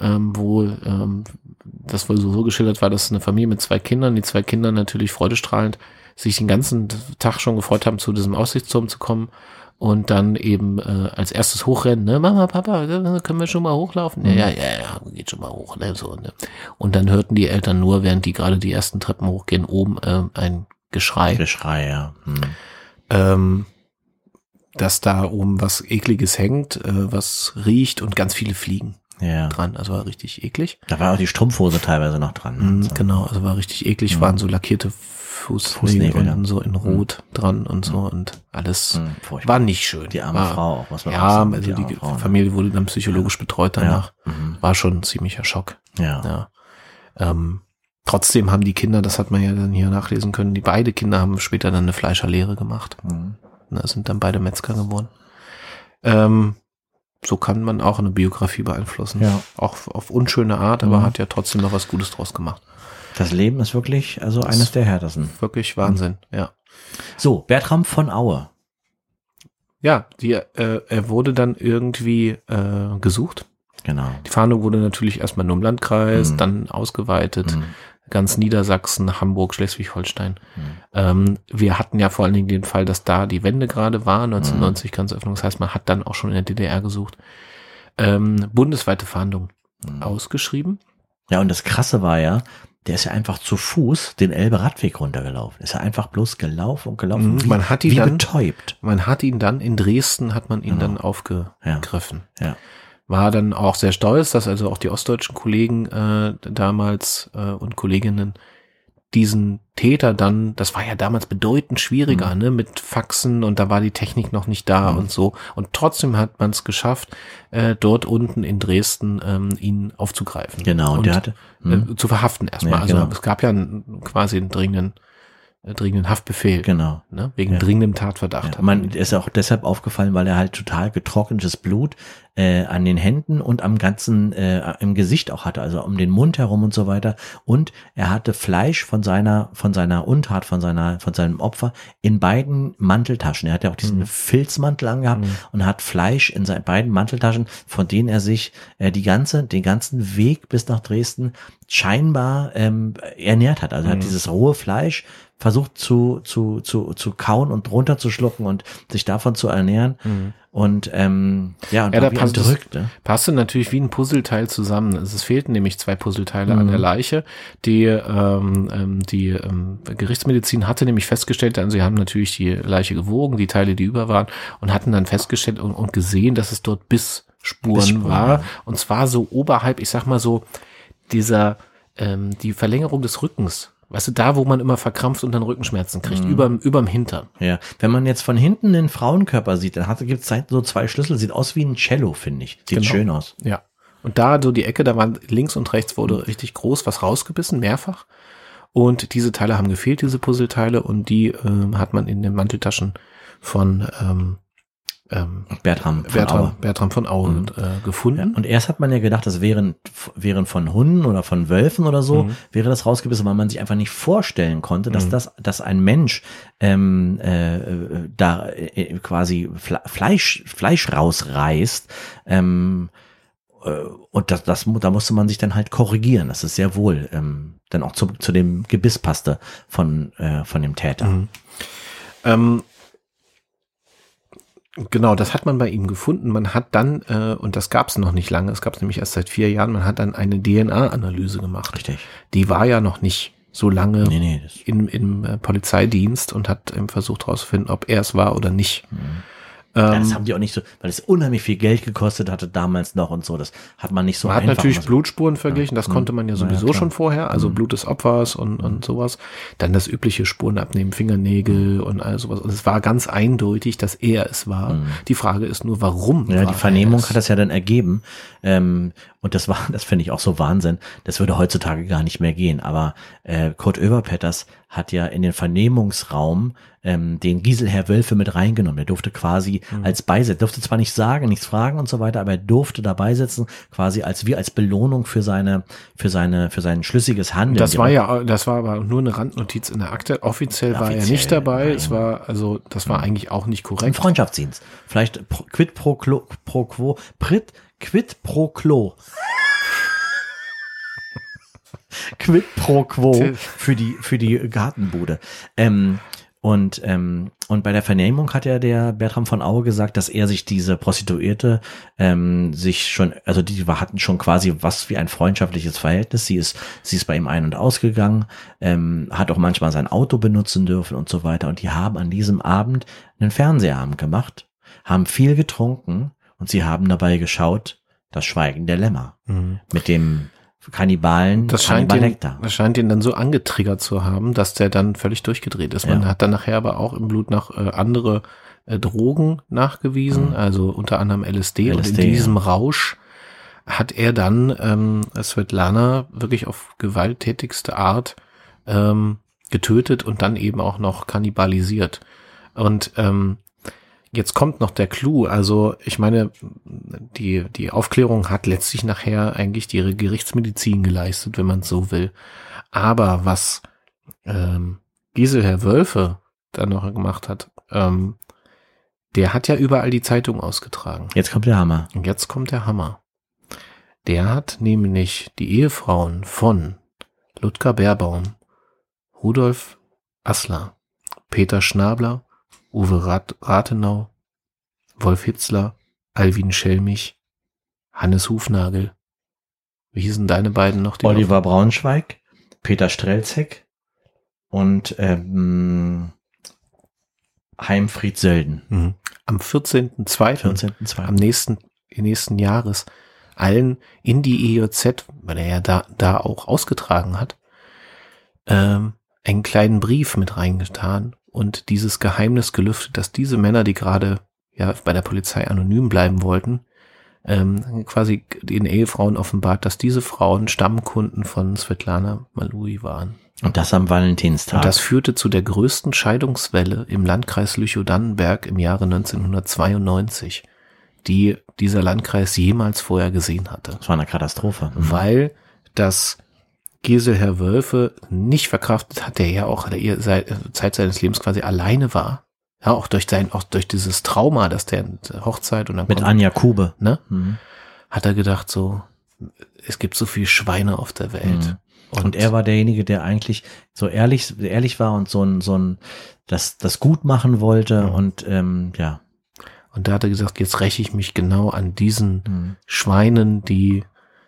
Ähm, wo ähm, das wohl so, so geschildert war, dass eine Familie mit zwei Kindern, die zwei Kinder natürlich freudestrahlend sich den ganzen Tag schon gefreut haben, zu diesem Aussichtsturm zu kommen und dann eben äh, als erstes hochrennen, ne, Mama, Papa, können wir schon mal hochlaufen? Mhm. Ja, ja, ja, geht schon mal hoch, ne, so, ne. Und dann hörten die Eltern nur, während die gerade die ersten Treppen hochgehen, oben äh, ein Geschrei. Geschrei, ja. Mhm. Ähm, dass da oben was ekliges hängt, äh, was riecht und ganz viele Fliegen ja. dran. Also war richtig eklig. Da war auch die Strumpfhose teilweise noch dran. Mhm, so. Genau, also war richtig eklig, mhm. waren so lackierte Fußnägel, und so in Rot mhm. dran und so und alles mhm, war nicht schön. Die arme war, Frau, was man Ja, sagen, also die, die ne? Familie wurde dann psychologisch betreut danach. Ja. Mhm. War schon ein ziemlicher Schock. Ja. ja. Ähm, trotzdem haben die Kinder, das hat man ja dann hier nachlesen können, die beide Kinder haben später dann eine Fleischerlehre gemacht. Mhm. Da sind dann beide Metzger geworden. Ähm, so kann man auch eine Biografie beeinflussen. Ja. Auch auf unschöne Art, aber mhm. hat ja trotzdem noch was Gutes draus gemacht. Das Leben ist wirklich also das eines der härtesten. Wirklich Wahnsinn, mhm. ja. So, Bertram von Aue. Ja, die, äh, er wurde dann irgendwie äh, gesucht. Genau. Die Fahndung wurde natürlich erstmal nur im Landkreis, mhm. dann ausgeweitet. Mhm. Ganz Niedersachsen, Hamburg, Schleswig-Holstein. Mhm. Ähm, wir hatten ja vor allen Dingen den Fall, dass da die Wende gerade war, 1990 mhm. Grenzöffnung. Das heißt, man hat dann auch schon in der DDR gesucht. Ähm, bundesweite Fahndung mhm. ausgeschrieben. Ja, und das Krasse war ja, der ist ja einfach zu Fuß den Elbe-Radweg runtergelaufen. Ist ja einfach bloß gelaufen und gelaufen. Mhm, man hat ihn wie dann, betäubt. Man hat ihn dann in Dresden, hat man ihn genau. dann aufgegriffen. Ja. ja. War dann auch sehr stolz, dass also auch die ostdeutschen Kollegen äh, damals äh, und Kolleginnen diesen Täter dann, das war ja damals bedeutend schwieriger, mhm. ne, mit Faxen und da war die Technik noch nicht da mhm. und so. Und trotzdem hat man es geschafft, äh, dort unten in Dresden ähm, ihn aufzugreifen. Genau, und der hatte äh, mhm. zu verhaften erstmal. Ja, also genau. es gab ja einen, quasi einen dringenden äh, dringenden Haftbefehl. Genau. Ne? Wegen Ja. dringendem Tatverdacht. Ja, man ist auch deshalb aufgefallen, weil er halt total getrocknetes Blut äh, an den Händen und am ganzen äh, im Gesicht auch hatte, also um den Mund herum und so weiter. Und er hatte Fleisch von seiner von seiner Untat, von seiner von seinem Opfer in beiden Manteltaschen. Er hat ja auch diesen Mhm. Filzmantel angehabt Mhm. und hat Fleisch in seinen beiden Manteltaschen, von denen er sich äh, die ganze den ganzen Weg bis nach Dresden scheinbar ähm, ernährt hat. Also er Mhm. hat dieses rohe Fleisch versucht zu, zu, zu, zu kauen und runterzuschlucken und sich davon zu ernähren. Mhm. Und ähm, ja, und Ja, da passt entrückt, ne? passte natürlich wie ein Puzzleteil zusammen. Es es fehlten nämlich zwei Puzzleteile an Mhm. der Leiche. Die, ähm, ähm, die ähm, Gerichtsmedizin hatte nämlich festgestellt, also sie haben natürlich die Leiche gewogen, die Teile, die über waren, und hatten dann festgestellt und, und gesehen, dass es dort Bissspuren, Bissspuren, war. Und zwar so oberhalb, ich sag mal so, dieser, ähm, die Verlängerung des Rückens. Weißt du, da, wo man immer verkrampft und dann Rückenschmerzen kriegt, Mhm. überm, überm Hintern. Ja, wenn man jetzt von hinten den Frauenkörper sieht, dann gibt es so zwei Schlüssel, sieht aus wie ein Cello, finde ich. Sieht Genau. schön aus. Ja. Und da so die Ecke, da war links und rechts wurde richtig groß was rausgebissen, mehrfach. Und diese Teile haben gefehlt, diese Puzzleteile, und die ähm, hat man in den Manteltaschen von ähm, ähm, Bertram von Bertram, Aue. Bertram von Aue Mhm. äh, Ja, gefunden. und erst hat man ja gedacht, das wären, wären von Hunden oder von Wölfen oder so, Mhm. wäre das rausgebissen, weil man sich einfach nicht vorstellen konnte, dass Mhm. das, dass ein Mensch ähm, äh, da äh, quasi Fle Fleisch, Fleisch rausreißt. Ähm, äh, und das, das, da musste man sich dann halt korrigieren. Das ist sehr wohl ähm, dann auch zu, zu dem Gebiss passte von, äh, von dem Täter. Mhm. Ähm, genau, das hat man bei ihm gefunden. Man hat dann, äh, und das gab es noch nicht lange, es gab es nämlich erst seit vier Jahren, man hat dann eine DNA-Analyse gemacht. Richtig. Die war ja noch nicht so lange Nee, nee, im, im äh, Polizeidienst und hat ähm, versucht herauszufinden, ob er es war oder nicht. Mhm. Ja, Ähm, das haben die auch nicht so, weil es unheimlich viel Geld gekostet hatte damals noch und so. Das hat man nicht so man hat einfach natürlich mal so- Blutspuren verglichen, das Ja. konnte man ja Ja, sowieso klar. schon vorher, also Mhm. Blut des Opfers und, und sowas. Dann das übliche Spuren abnehmen, Fingernägel und all sowas. Und es war ganz eindeutig, dass er es war. Mhm. Die Frage ist nur, warum? Ja, die er Vernehmung hat das ja dann ergeben. Ähm, und das war, das finde ich auch so Wahnsinn. Das würde heutzutage gar nicht mehr gehen. Aber äh, Kurt Oeberpetters hat ja in den Vernehmungsraum ähm, den Giselherr Wölfe mit reingenommen. Der durfte quasi Mhm. als Beisitzer, durfte zwar nicht sagen, nichts fragen und so weiter, aber er durfte dabei sitzen, quasi als wie als Belohnung für seine, für seine, für sein schlüssiges Handeln. Das war ja, das war aber nur eine Randnotiz in der Akte. Offiziell, war er Offiziell, nicht dabei. nein. Es war, also, das war eigentlich auch nicht ein korrekt. Freundschaftsdienst. Vielleicht pro, quid pro, pro quo, prit, quid pro Klo. quid pro quo für die, für die Gartenbude. Ähm, und, ähm, und bei der Vernehmung hat ja der Bertram von Aue gesagt, dass er sich diese Prostituierte ähm, sich schon, also die hatten schon quasi was wie ein freundschaftliches Verhältnis. Sie ist, sie ist bei ihm ein- und ausgegangen, ähm, hat auch manchmal sein Auto benutzen dürfen und so weiter. Und die haben an diesem Abend einen Fernsehabend gemacht, haben viel getrunken und sie haben dabei geschaut, das Schweigen der Lämmer Mhm. mit dem Kannibalen Das scheint, ihn, das scheint ihn dann so angetriggert zu haben, dass der dann völlig durchgedreht ist. Man Ja. hat dann nachher aber auch im Blut noch äh, andere äh, Drogen nachgewiesen, Mhm. also unter anderem LSD. und LSD, in diesem ja. Rausch hat er dann ähm, Svetlana wirklich auf gewalttätigste Art ähm, getötet und dann eben auch noch kannibalisiert. Und ähm, jetzt kommt noch der Clou. Also ich meine, die, die Aufklärung hat letztlich nachher eigentlich die Gerichtsmedizin geleistet, wenn man es so will. Aber was ähm, Giselherr Wölfe dann noch gemacht hat, ähm, der hat ja überall die Zeitung ausgetragen. Jetzt kommt der Hammer. Und jetzt kommt der Hammer. Der hat nämlich die Ehefrauen von Ludger Baerbaum, Rudolf Assler, Peter Schnabler, Uwe Rat Rathenau, Wolf Hitzler, Alwin Schelmich, Hannes Hufnagel. Wie hießen deine beiden noch? die Oliver Braunschweig, Peter Strelzek und ähm, Heimfried Sölden. noch- Mhm. Am 14.02. 14.2. am nächsten, nächsten Jahres allen in die EJZ, weil er ja da, da auch ausgetragen hat, ähm, einen kleinen Brief mit reingetan und dieses Geheimnis gelüftet, dass diese Männer, die gerade ja bei der Polizei anonym bleiben wollten, ähm, quasi den Ehefrauen offenbart, dass diese Frauen Stammkunden von Svetlana Malui waren. Und das am Valentinstag. Und das führte zu der größten Scheidungswelle im Landkreis Lüchow-Dannenberg im Jahre 1992, die dieser Landkreis jemals vorher gesehen hatte. Das war eine Katastrophe. Mhm. Weil das Giselherr Wölfe nicht verkraftet hat, der ja auch der Zeit seines Lebens quasi alleine war. Ja, auch durch sein, auch durch dieses Trauma, dass der Hochzeit und dann mit Anja Kube, ne, mhm. hat er gedacht so, es gibt so viel Schweine auf der Welt. Mhm. Und, und, er war derjenige, der eigentlich so ehrlich, ehrlich war und so ein, so ein, das, das gut machen wollte mhm. und ähm, ja. Und da hat er gesagt, jetzt räche ich mich genau an diesen mhm. Schweinen, die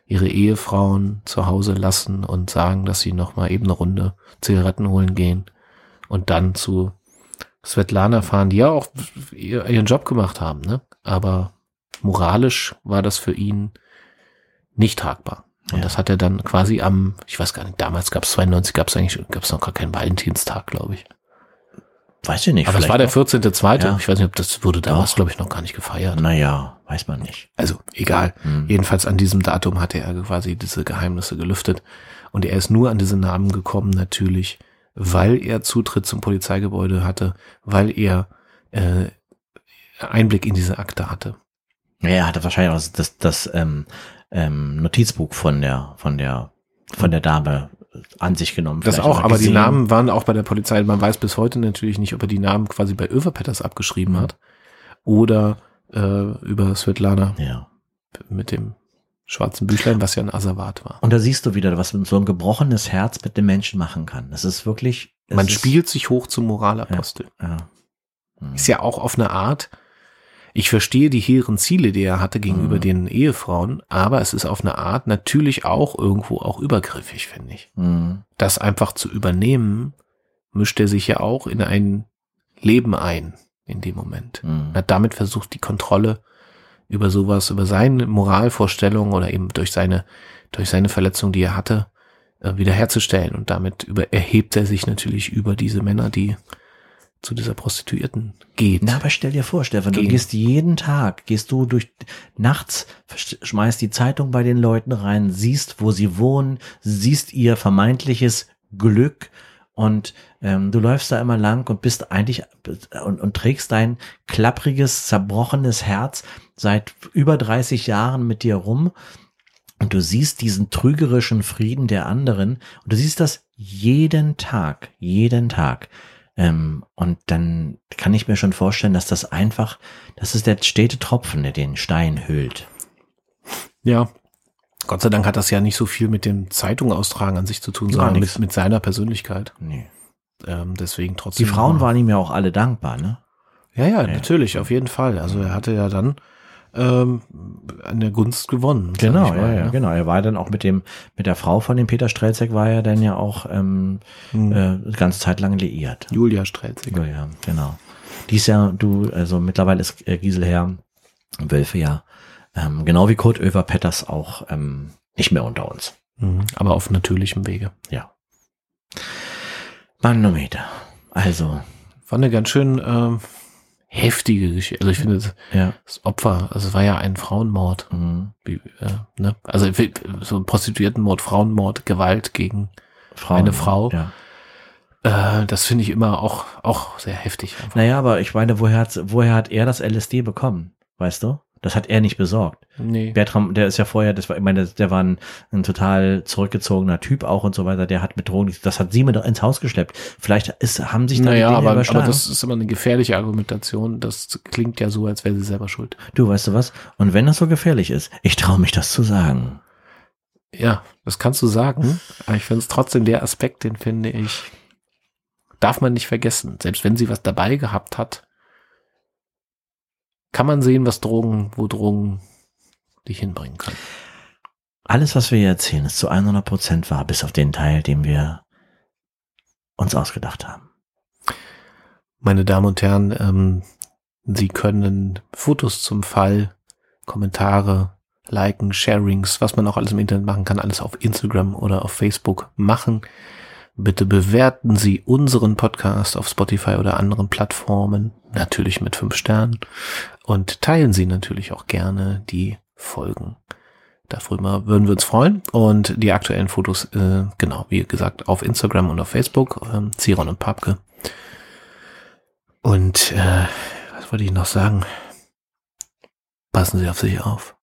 ihre Ehefrauen zu Hause lassen und sagen, dass sie noch mal eben eine Runde Zigaretten holen gehen und dann zu Svetlana fahren, die ja auch ihren Job gemacht haben, ne? Aber moralisch war das für ihn nicht tragbar. Und ja. das hat er dann quasi am, ich weiß gar nicht, damals gab es 92, gab es eigentlich, gab es noch gar keinen Valentinstag, glaube ich. Weiß ich nicht. Aber es war der 14.2. Ja. Ich weiß nicht, ob das wurde damals, glaube ich, noch gar nicht gefeiert. Naja, weiß man nicht. Also, egal. Hm. Jedenfalls an diesem Datum hatte er quasi diese Geheimnisse gelüftet. Und er ist nur an diese Namen gekommen, natürlich, weil er Zutritt zum Polizeigebäude hatte, weil er äh, Einblick in diese Akte hatte. Ja, er hatte wahrscheinlich auch das, das ähm, ähm, Notizbuch von der, von der, von der Dame an sich genommen. Das auch, aber die Namen waren auch bei der Polizei. Man weiß bis heute natürlich nicht, ob er die Namen quasi bei Överpetters abgeschrieben mhm. hat oder äh, über Svetlana. Ja. Mit dem schwarzen Büchlein, was ja ein Asservat war. Und da siehst du wieder, was so ein gebrochenes Herz mit dem Menschen machen kann. Das ist wirklich. Man spielt sich hoch zum Moralapostel. Ja, ja. Mhm. Ist ja auch auf eine Art ich verstehe die hehren Ziele, die er hatte gegenüber mhm. den Ehefrauen, aber es ist auf eine Art natürlich auch irgendwo auch übergriffig, finde ich. Mhm. Das einfach zu übernehmen, mischt er sich ja auch in ein Leben ein in dem Moment. Mhm. Er hat damit versucht, die Kontrolle über sowas, über seine Moralvorstellungen oder eben durch seine, durch seine Verletzung, die er hatte, äh, wiederherzustellen. Und damit über, erhebt er sich natürlich über diese Männer, die zu dieser Prostituierten geht. Na, aber stell dir vor, Stefan, Gehen. du gehst jeden Tag, gehst du durch nachts, schmeißt die Zeitung bei den Leuten rein, siehst, wo sie wohnen, siehst ihr vermeintliches Glück und ähm, du läufst da immer lang und bist eigentlich und, und trägst dein klappriges, zerbrochenes Herz seit über 30 Jahren mit dir rum und du siehst diesen trügerischen Frieden der anderen und du siehst das jeden Tag, jeden Tag. Ähm, und dann kann ich mir schon vorstellen, dass das einfach, das ist der stete Tropfen, der den Stein hüllt. Ja. Gott sei Dank hat das ja nicht so viel mit dem Zeitung austragen an sich zu tun, sondern mit, mit, seiner Persönlichkeit. Nee. Ähm, deswegen trotzdem. Die Frauen waren ihm ja auch alle dankbar, ne? Ja, ja, ja, natürlich, auf jeden Fall. Also er hatte ja dann ähm, an der Gunst gewonnen. Genau, mal, ja, ja, ne? genau. Er war dann auch mit dem, mit der Frau von dem Peter Strelzek war er dann ja auch ähm, hm. äh, ganze Zeit lang liiert. Julia Strelzek. Julia, genau. Dies Jahr, du, also mittlerweile ist äh, Giselher Wölfe ja, ähm, genau wie Kurt Oever Petters auch ähm, nicht mehr unter uns. Mhm, aber auf natürlichem Wege. Ja. Manometer. Also. War eine ganz schön ähm, heftige Geschichte. Also ich finde, das, ja. das Opfer, also es war ja ein Frauenmord. Mhm. Wie, äh, ne? Also so ein Prostituiertenmord, Frauenmord, Gewalt gegen Frauen, eine Frau. Ja. Äh, das finde ich immer auch, auch sehr heftig. Einfach. Naja, aber ich meine, woher hat, woher hat er das LSD bekommen? Weißt du? Das hat er nicht besorgt. Nee. Bertram, der ist ja vorher, das war, ich meine, der war ein, ein total zurückgezogener Typ auch und so weiter. Der hat mit Drogen, das hat sie mit ins Haus geschleppt. Vielleicht ist, haben sich da naja, aber, aber das ist immer eine gefährliche Argumentation. Das klingt ja so, als wäre sie selber schuld. Du, weißt du was? Und wenn das so gefährlich ist, ich traue mich das zu sagen. Ja, das kannst du sagen. Aber ich finde es trotzdem der Aspekt, den finde ich, darf man nicht vergessen. Selbst wenn sie was dabei gehabt hat, kann man sehen, was Drogen, wo Drogen dich hinbringen können. Alles, was wir hier erzählen, ist zu 100 Prozent wahr, bis auf den Teil, den wir uns ausgedacht haben. Meine Damen und Herren, ähm, Sie können Fotos zum Fall, Kommentare, Liken, Sharings, was man auch alles im Internet machen kann, alles auf Instagram oder auf Facebook machen. Bitte bewerten Sie unseren Podcast auf Spotify oder anderen Plattformen, natürlich mit fünf Sternen. Und teilen Sie natürlich auch gerne die Folgen. Darüber würden wir uns freuen. Und die aktuellen Fotos, äh, genau, wie gesagt, auf Instagram und auf Facebook, ähm, Ziron und Papke. Und äh, was wollte ich noch sagen? Passen Sie auf sich auf.